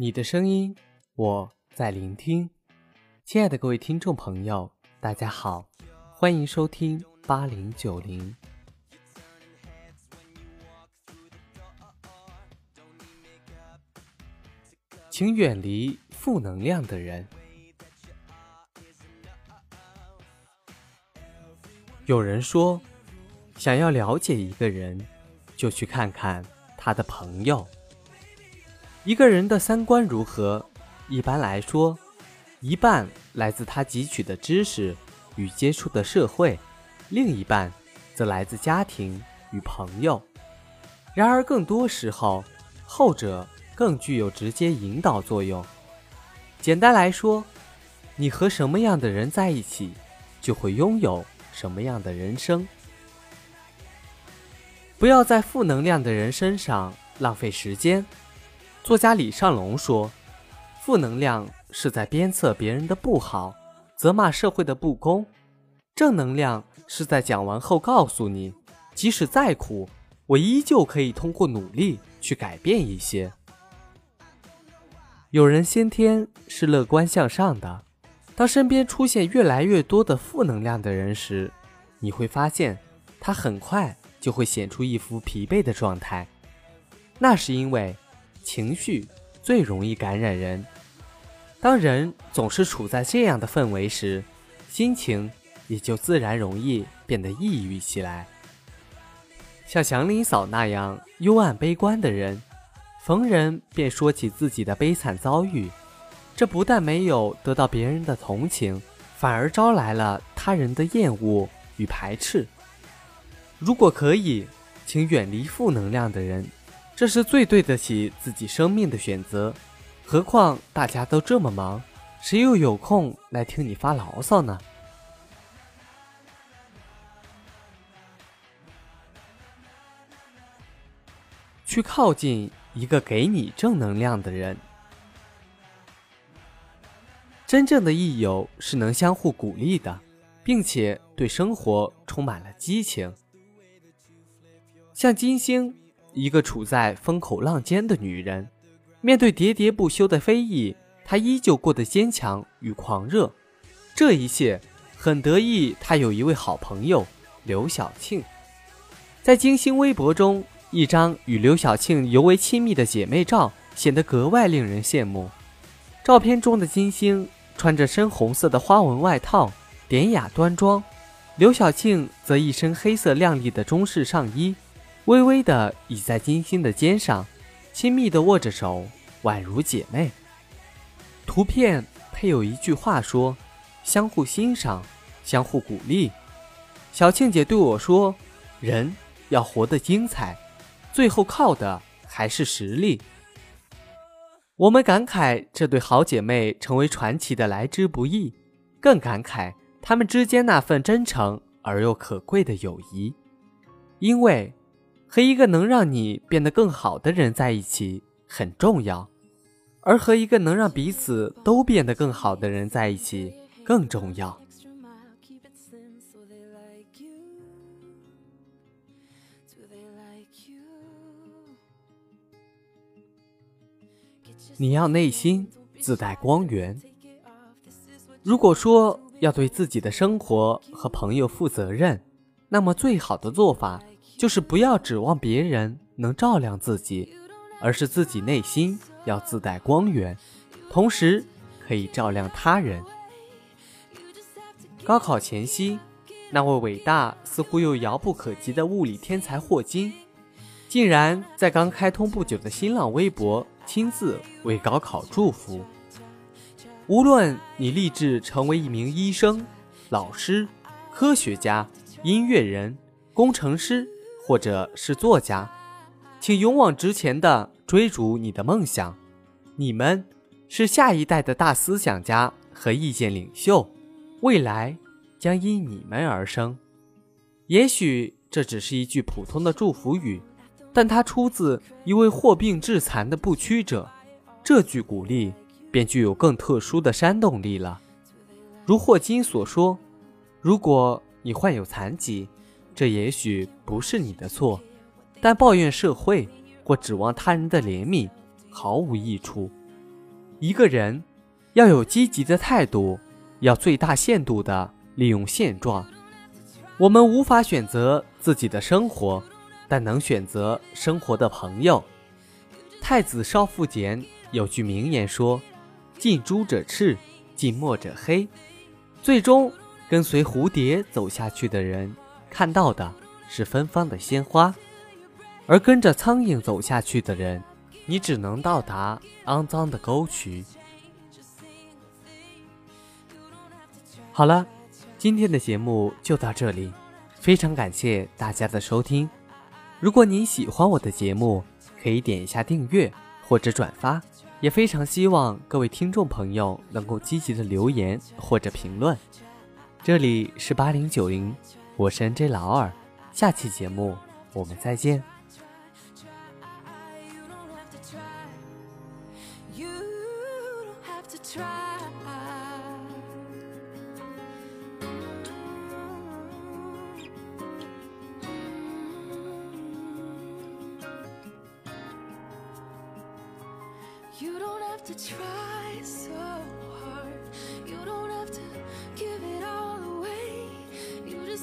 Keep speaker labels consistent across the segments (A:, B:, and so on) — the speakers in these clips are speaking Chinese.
A: 你的声音，我在聆听。亲爱的各位听众朋友，大家好，欢迎收听八零九零。请远离负能量的人。有人说，想要了解一个人，就去看看他的朋友。一个人的三观如何？一般来说，一半来自他汲取的知识与接触的社会，另一半则来自家庭与朋友。然而，更多时候，后者更具有直接引导作用。简单来说，你和什么样的人在一起，就会拥有什么样的人生。不要在负能量的人身上浪费时间。作家李尚龙说：“负能量是在鞭策别人的不好，责骂社会的不公；正能量是在讲完后告诉你，即使再苦，我依旧可以通过努力去改变一些。”有人先天是乐观向上的，当身边出现越来越多的负能量的人时，你会发现他很快就会显出一副疲惫的状态，那是因为。情绪最容易感染人，当人总是处在这样的氛围时，心情也就自然容易变得抑郁起来。像祥林嫂那样幽暗悲观的人，逢人便说起自己的悲惨遭遇，这不但没有得到别人的同情，反而招来了他人的厌恶与排斥。如果可以，请远离负能量的人。这是最对得起自己生命的选择，何况大家都这么忙，谁又有空来听你发牢骚呢？去靠近一个给你正能量的人。真正的益友是能相互鼓励的，并且对生活充满了激情，像金星。一个处在风口浪尖的女人，面对喋喋不休的非议，她依旧过得坚强与狂热。这一切很得意，她有一位好朋友刘晓庆。在金星微博中，一张与刘晓庆尤为亲密的姐妹照显得格外令人羡慕。照片中的金星穿着深红色的花纹外套，典雅端庄；刘晓庆则一身黑色亮丽的中式上衣。微微的倚在金星的肩上，亲密的握着手，宛如姐妹。图片配有一句话说：“相互欣赏，相互鼓励。”小庆姐对我说：“人要活得精彩，最后靠的还是实力。”我们感慨这对好姐妹成为传奇的来之不易，更感慨她们之间那份真诚而又可贵的友谊，因为。和一个能让你变得更好的人在一起很重要，而和一个能让彼此都变得更好的人在一起更重要。你要内心自带光源。如果说要对自己的生活和朋友负责任，那么最好的做法。就是不要指望别人能照亮自己，而是自己内心要自带光源，同时可以照亮他人。高考前夕，那位伟大似乎又遥不可及的物理天才霍金，竟然在刚开通不久的新浪微博亲自为高考祝福。无论你立志成为一名医生、老师、科学家、音乐人、工程师。或者是作家，请勇往直前的追逐你的梦想。你们是下一代的大思想家和意见领袖，未来将因你们而生。也许这只是一句普通的祝福语，但它出自一位祸病致残的不屈者，这句鼓励便具有更特殊的煽动力了。如霍金所说：“如果你患有残疾。”这也许不是你的错，但抱怨社会或指望他人的怜悯毫无益处。一个人要有积极的态度，要最大限度的利用现状。我们无法选择自己的生活，但能选择生活的朋友。太子少傅简有句名言说：“近朱者赤，近墨者黑。”最终跟随蝴蝶走下去的人，看到的是芬芳的鲜花；而跟着苍蝇走下去的人，你只能到达肮脏的沟渠。好了。今天的节目就到这里，非常感谢大家的收听。如果您喜欢我的节目，可以点一下订阅或者转发，也非常希望各位听众朋友能够积极的留言或者评论。这里是八零九零，我是 NJ 老二，下期节目我们再见。You don't have to try so hard. You don't have to give it.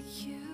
A: like you.